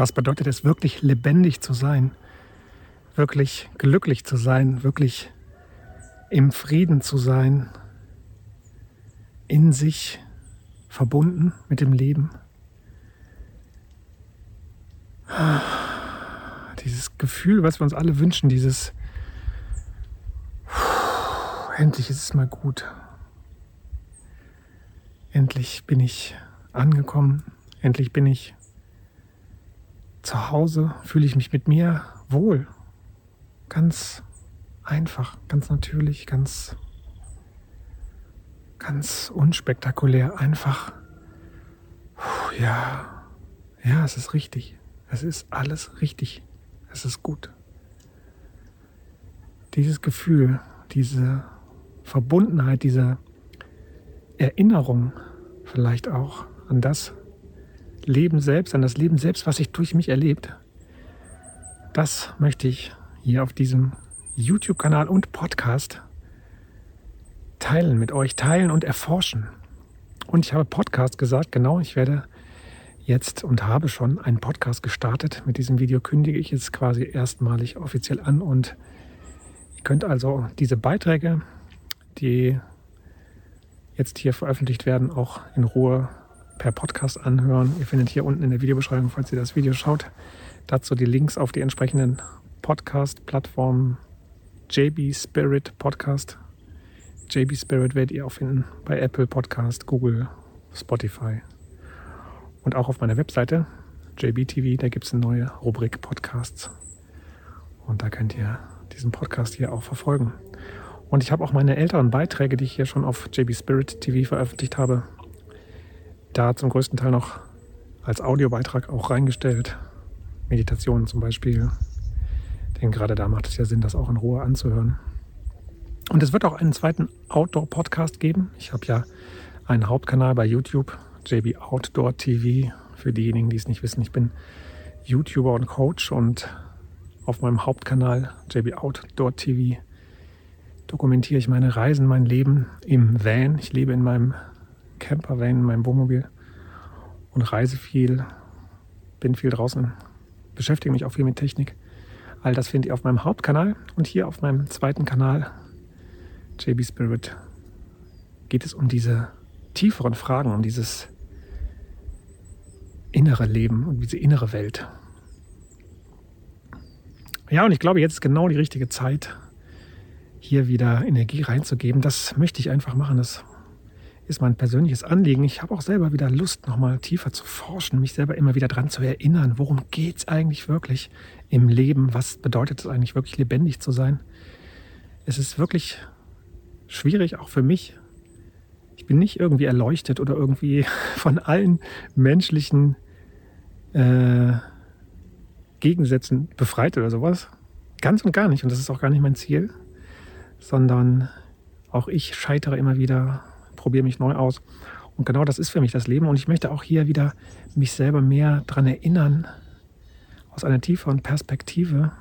Was bedeutet es, wirklich lebendig zu sein? Wirklich glücklich zu sein? Wirklich im Frieden zu sein? In sich verbunden mit dem Leben? Dieses Gefühl, was wir uns alle wünschen, dieses endlich ist es mal gut. Endlich bin ich angekommen. Endlich bin ich zu Hause. Fühle ich mich mit mir wohl. Ganz einfach, ganz natürlich, ganz, ganz unspektakulär. Einfach, ja, ja, es ist richtig. Es ist alles richtig. Es ist gut. Dieses Gefühl, diese Verbundenheit, diese Erinnerung vielleicht auch an das Leben selbst, an das Leben selbst, was sich durch mich erlebt, das möchte ich hier auf diesem YouTube-Kanal und Podcast teilen mit euch, teilen und erforschen. Und ich habe Podcast gesagt, genau, ich werde jetzt und habe schon einen Podcast gestartet. Mit diesem Video kündige ich es quasi erstmalig offiziell an und ihr könnt also diese Beiträge, die jetzt hier veröffentlicht werden, auch in Ruhe per Podcast anhören. Ihr findet hier unten in der Videobeschreibung, falls ihr das Video schaut, dazu die Links auf die entsprechenden Podcast-Plattformen. JB Spirit Podcast. JB Spirit werdet ihr auch finden bei Apple Podcast, Google, Spotify. Und auch auf meiner Webseite JBTV, da gibt es eine neue Rubrik Podcasts. Und da könnt ihr diesen Podcast hier auch verfolgen. Und ich habe auch meine älteren Beiträge, die ich hier schon auf JB Spirit TV veröffentlicht habe, da zum größten Teil noch als Audiobeitrag auch reingestellt. Meditationen zum Beispiel. Denn gerade da macht es ja Sinn, das auch in Ruhe anzuhören. Und es wird auch einen zweiten Outdoor-Podcast geben. Ich habe ja einen Hauptkanal bei YouTube, JB Outdoor TV. Für diejenigen, die es nicht wissen, ich bin YouTuber und Coach und auf meinem Hauptkanal JB Outdoor TV dokumentiere ich meine Reisen, mein Leben im Van. Ich lebe in meinem Camper-Van, in meinem Wohnmobil und reise viel, bin viel draußen, beschäftige mich auch viel mit Technik. All das findet ihr auf meinem Hauptkanal und hier auf meinem zweiten Kanal, JB Spirit, geht es um diese tieferen Fragen, um dieses innere Leben und diese innere Welt. Ja, und ich glaube, jetzt ist genau die richtige Zeit, hier wieder Energie reinzugeben. Das möchte ich einfach machen. Das ist mein persönliches Anliegen. Ich habe auch selber wieder Lust, nochmal tiefer zu forschen, mich selber immer wieder daran zu erinnern, worum geht es eigentlich wirklich im Leben? Was bedeutet es eigentlich wirklich lebendig zu sein? Es ist wirklich schwierig, auch für mich. Ich bin nicht irgendwie erleuchtet oder irgendwie von allen menschlichen äh, Gegensätzen befreit oder sowas. Ganz und gar nicht. Und das ist auch gar nicht mein Ziel sondern auch ich scheitere immer wieder, probiere mich neu aus. Und genau das ist für mich das Leben. Und ich möchte auch hier wieder mich selber mehr daran erinnern, aus einer tieferen Perspektive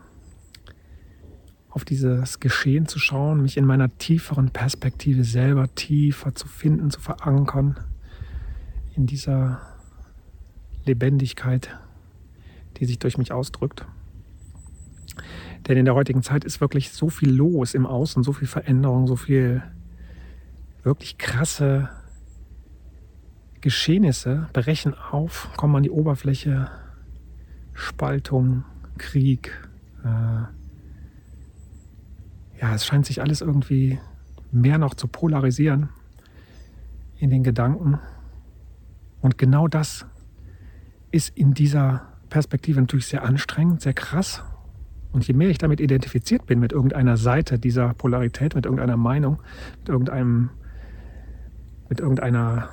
auf dieses Geschehen zu schauen, mich in meiner tieferen Perspektive selber tiefer zu finden, zu verankern, in dieser Lebendigkeit, die sich durch mich ausdrückt. Denn in der heutigen Zeit ist wirklich so viel los im Außen, so viel Veränderung, so viel wirklich krasse Geschehnisse brechen auf, kommen an die Oberfläche, Spaltung, Krieg. Äh ja, es scheint sich alles irgendwie mehr noch zu polarisieren in den Gedanken. Und genau das ist in dieser Perspektive natürlich sehr anstrengend, sehr krass und je mehr ich damit identifiziert bin, mit irgendeiner Seite dieser Polarität, mit irgendeiner Meinung, mit irgendeinem, mit irgendeiner,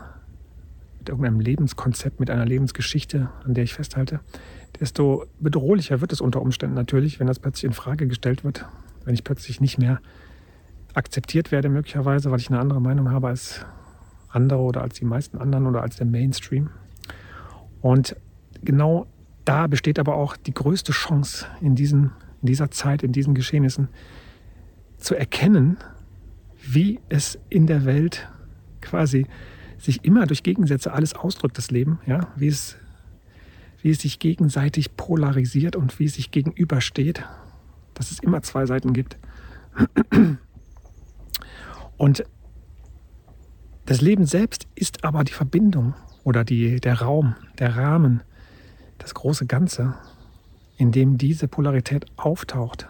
mit irgendeinem Lebenskonzept, mit einer Lebensgeschichte, an der ich festhalte, desto bedrohlicher wird es unter Umständen natürlich, wenn das plötzlich in Frage gestellt wird, wenn ich plötzlich nicht mehr akzeptiert werde, möglicherweise, weil ich eine andere Meinung habe als andere oder als die meisten anderen oder als der Mainstream. Und genau da besteht aber auch die größte Chance in diesen in dieser Zeit, in diesen Geschehnissen zu erkennen, wie es in der Welt quasi sich immer durch Gegensätze alles ausdrückt, das Leben, ja, wie es, wie es sich gegenseitig polarisiert und wie es sich gegenübersteht, dass es immer zwei Seiten gibt. Und das Leben selbst ist aber die Verbindung oder die, der Raum, der Rahmen, das große Ganze, in dem diese Polarität auftaucht.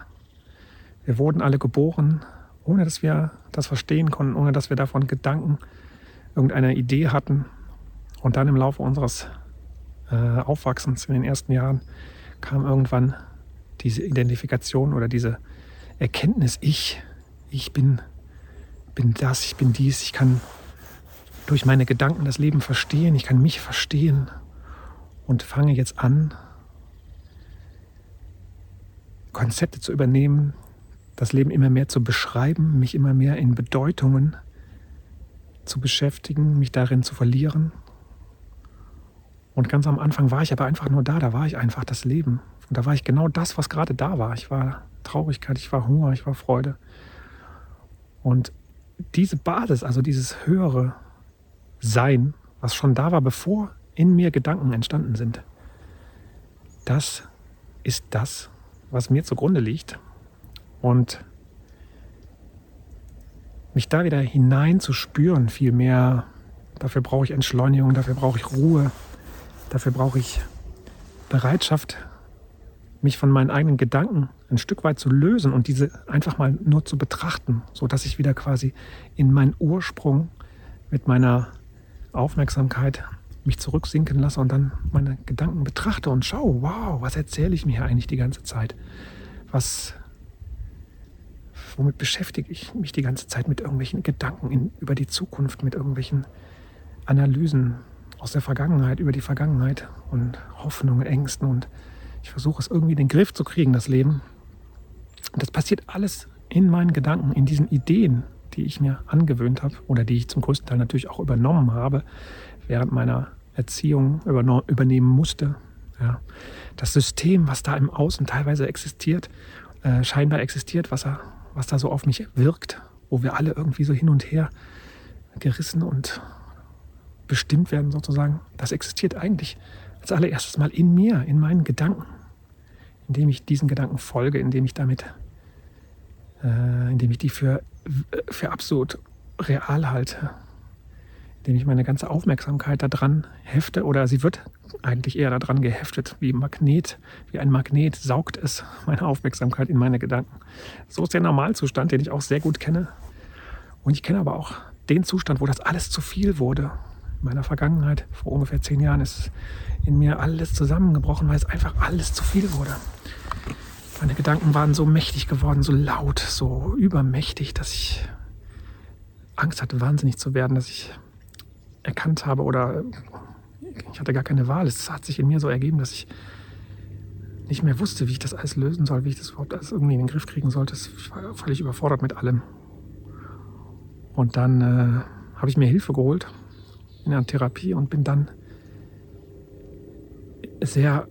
Wir wurden alle geboren, ohne dass wir das verstehen konnten, ohne dass wir davon Gedanken, irgendeine Idee hatten. Und dann im Laufe unseres äh, Aufwachsens in den ersten Jahren kam irgendwann diese Identifikation oder diese Erkenntnis, ich, ich bin, bin das, ich bin dies, ich kann durch meine Gedanken das Leben verstehen, ich kann mich verstehen und fange jetzt an, Konzepte zu übernehmen, das Leben immer mehr zu beschreiben, mich immer mehr in Bedeutungen zu beschäftigen, mich darin zu verlieren. Und ganz am Anfang war ich aber einfach nur da, da war ich einfach das Leben. Und da war ich genau das, was gerade da war. Ich war Traurigkeit, ich war Hunger, ich war Freude. Und diese Basis, also dieses höhere sein, was schon da war, bevor in mir Gedanken entstanden sind. Das ist das, was mir zugrunde liegt. Und mich da wieder hinein zu spüren, viel mehr, dafür brauche ich Entschleunigung, dafür brauche ich Ruhe, dafür brauche ich Bereitschaft, mich von meinen eigenen Gedanken ein Stück weit zu lösen und diese einfach mal nur zu betrachten, sodass ich wieder quasi in meinen Ursprung mit meiner Aufmerksamkeit mich zurücksinken lasse und dann meine Gedanken betrachte und schaue, wow, was erzähle ich mir hier eigentlich die ganze Zeit? Was, womit beschäftige ich mich die ganze Zeit mit irgendwelchen Gedanken in, über die Zukunft, mit irgendwelchen Analysen aus der Vergangenheit, über die Vergangenheit und Hoffnungen, Ängsten und ich versuche es irgendwie in den Griff zu kriegen, das Leben. Und das passiert alles in meinen Gedanken, in diesen Ideen, die ich mir angewöhnt habe oder die ich zum größten Teil natürlich auch übernommen habe, während meiner Erziehung übernehmen musste. Ja. Das System, was da im Außen teilweise existiert, äh, scheinbar existiert, was, er, was da so auf mich wirkt, wo wir alle irgendwie so hin und her gerissen und bestimmt werden sozusagen, das existiert eigentlich als allererstes mal in mir, in meinen Gedanken, indem ich diesen Gedanken folge, indem ich damit, äh, indem ich die für für absolut real halte, indem ich meine ganze Aufmerksamkeit daran hefte oder sie wird eigentlich eher daran geheftet, wie Magnet, wie ein Magnet saugt es meine Aufmerksamkeit in meine Gedanken. So ist der Normalzustand, den ich auch sehr gut kenne. Und ich kenne aber auch den Zustand, wo das alles zu viel wurde. In meiner Vergangenheit, vor ungefähr zehn Jahren, ist in mir alles zusammengebrochen, weil es einfach alles zu viel wurde. Meine Gedanken waren so mächtig geworden, so laut, so übermächtig, dass ich Angst hatte, wahnsinnig zu werden, dass ich erkannt habe oder ich hatte gar keine Wahl. Es hat sich in mir so ergeben, dass ich nicht mehr wusste, wie ich das alles lösen soll, wie ich das überhaupt alles irgendwie in den Griff kriegen sollte. Ich war völlig überfordert mit allem. Und dann äh, habe ich mir Hilfe geholt in einer Therapie und bin dann sehr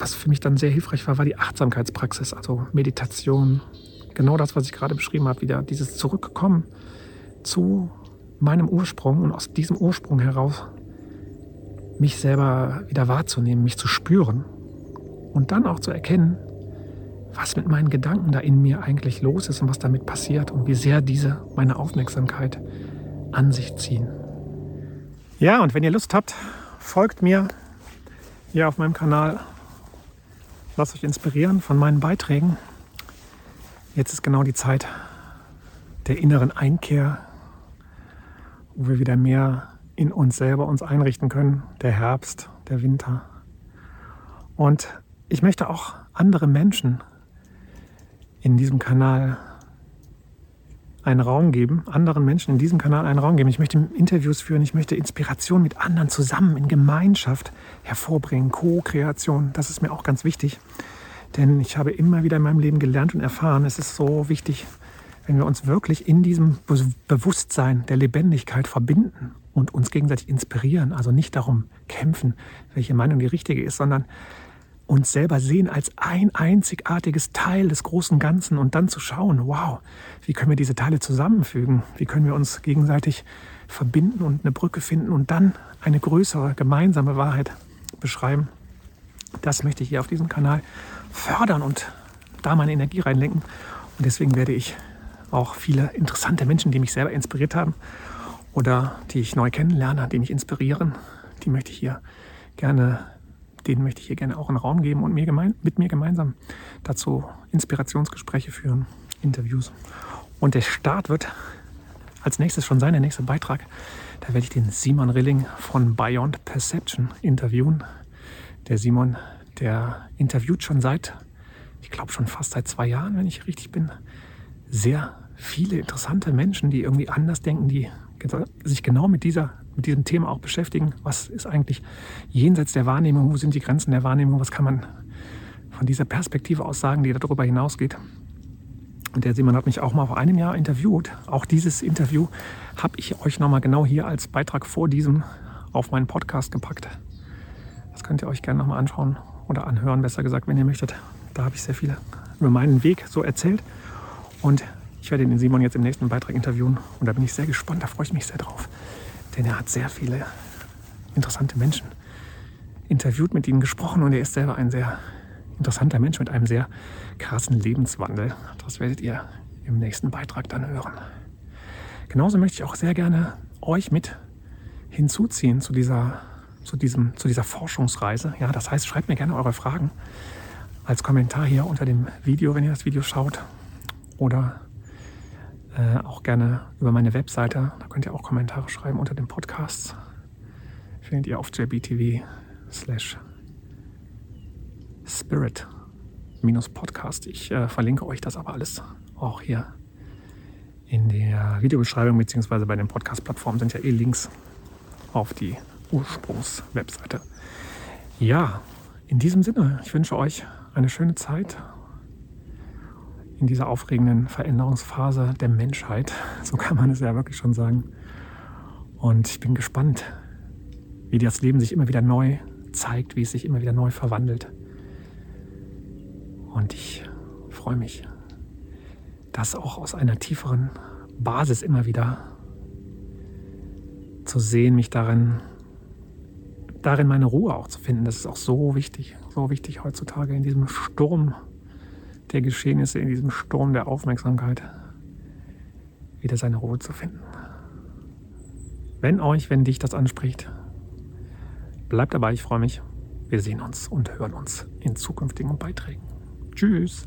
was für mich dann sehr hilfreich war, war die Achtsamkeitspraxis, also Meditation. Genau das, was ich gerade beschrieben habe, wieder dieses Zurückkommen zu meinem Ursprung und aus diesem Ursprung heraus mich selber wieder wahrzunehmen, mich zu spüren und dann auch zu erkennen, was mit meinen Gedanken da in mir eigentlich los ist und was damit passiert und wie sehr diese meine Aufmerksamkeit an sich ziehen. Ja, und wenn ihr Lust habt, folgt mir hier auf meinem Kanal Lasst euch inspirieren von meinen Beiträgen. Jetzt ist genau die Zeit der inneren Einkehr, wo wir wieder mehr in uns selber uns einrichten können. Der Herbst, der Winter. Und ich möchte auch andere Menschen in diesem Kanal einen Raum geben, anderen Menschen in diesem Kanal einen Raum geben. Ich möchte Interviews führen, ich möchte Inspiration mit anderen zusammen in Gemeinschaft hervorbringen, Co-Kreation, das ist mir auch ganz wichtig. Denn ich habe immer wieder in meinem Leben gelernt und erfahren, es ist so wichtig, wenn wir uns wirklich in diesem Bewusstsein der Lebendigkeit verbinden und uns gegenseitig inspirieren, also nicht darum kämpfen, welche Meinung die richtige ist, sondern uns selber sehen als ein einzigartiges Teil des großen Ganzen und dann zu schauen, wow, wie können wir diese Teile zusammenfügen? Wie können wir uns gegenseitig verbinden und eine Brücke finden und dann eine größere gemeinsame Wahrheit beschreiben? Das möchte ich hier auf diesem Kanal fördern und da meine Energie reinlenken. Und deswegen werde ich auch viele interessante Menschen, die mich selber inspiriert haben oder die ich neu kennenlerne, die mich inspirieren, die möchte ich hier gerne, denen möchte ich hier gerne auch einen Raum geben und mir gemein, mit mir gemeinsam dazu Inspirationsgespräche führen, Interviews. Und der Start wird als nächstes schon sein, der nächste Beitrag. Da werde ich den Simon Rilling von Beyond Perception interviewen. Der Simon, der interviewt schon seit, ich glaube schon fast seit zwei Jahren, wenn ich richtig bin, sehr viele interessante Menschen, die irgendwie anders denken, die sich genau mit, dieser, mit diesem Thema auch beschäftigen. Was ist eigentlich jenseits der Wahrnehmung? Wo sind die Grenzen der Wahrnehmung? Was kann man von dieser Perspektive aus sagen, die darüber hinausgeht? Und der Simon hat mich auch mal vor einem Jahr interviewt. Auch dieses Interview habe ich euch nochmal genau hier als Beitrag vor diesem auf meinen Podcast gepackt. Das könnt ihr euch gerne nochmal anschauen oder anhören, besser gesagt, wenn ihr möchtet. Da habe ich sehr viel über meinen Weg so erzählt. Und ich werde den Simon jetzt im nächsten Beitrag interviewen und da bin ich sehr gespannt, da freue ich mich sehr drauf. Denn er hat sehr viele interessante Menschen interviewt, mit ihnen gesprochen und er ist selber ein sehr interessanter Mensch mit einem sehr krassen Lebenswandel. Das werdet ihr im nächsten Beitrag dann hören. Genauso möchte ich auch sehr gerne euch mit hinzuziehen zu dieser, zu diesem, zu dieser Forschungsreise. Ja, das heißt, schreibt mir gerne eure Fragen als Kommentar hier unter dem Video, wenn ihr das Video schaut. Oder äh, auch gerne über meine Webseite. Da könnt ihr auch Kommentare schreiben unter dem Podcast. Findet ihr auf jbtv slash spirit minus Podcast. Ich äh, verlinke euch das aber alles auch hier in der Videobeschreibung beziehungsweise bei den Podcast-Plattformen sind ja eh Links auf die Ursprungswebseite. Ja, in diesem Sinne, ich wünsche euch eine schöne Zeit in dieser aufregenden Veränderungsphase der Menschheit. So kann man es ja wirklich schon sagen. Und ich bin gespannt, wie das Leben sich immer wieder neu zeigt, wie es sich immer wieder neu verwandelt. Und ich freue mich, das auch aus einer tieferen Basis immer wieder zu sehen, mich darin, darin meine Ruhe auch zu finden. Das ist auch so wichtig, so wichtig heutzutage in diesem Sturm der Geschehnisse, in diesem Sturm der Aufmerksamkeit wieder seine Ruhe zu finden. Wenn euch, wenn dich das anspricht, bleibt dabei, ich freue mich. Wir sehen uns und hören uns in zukünftigen Beiträgen. Tschüss.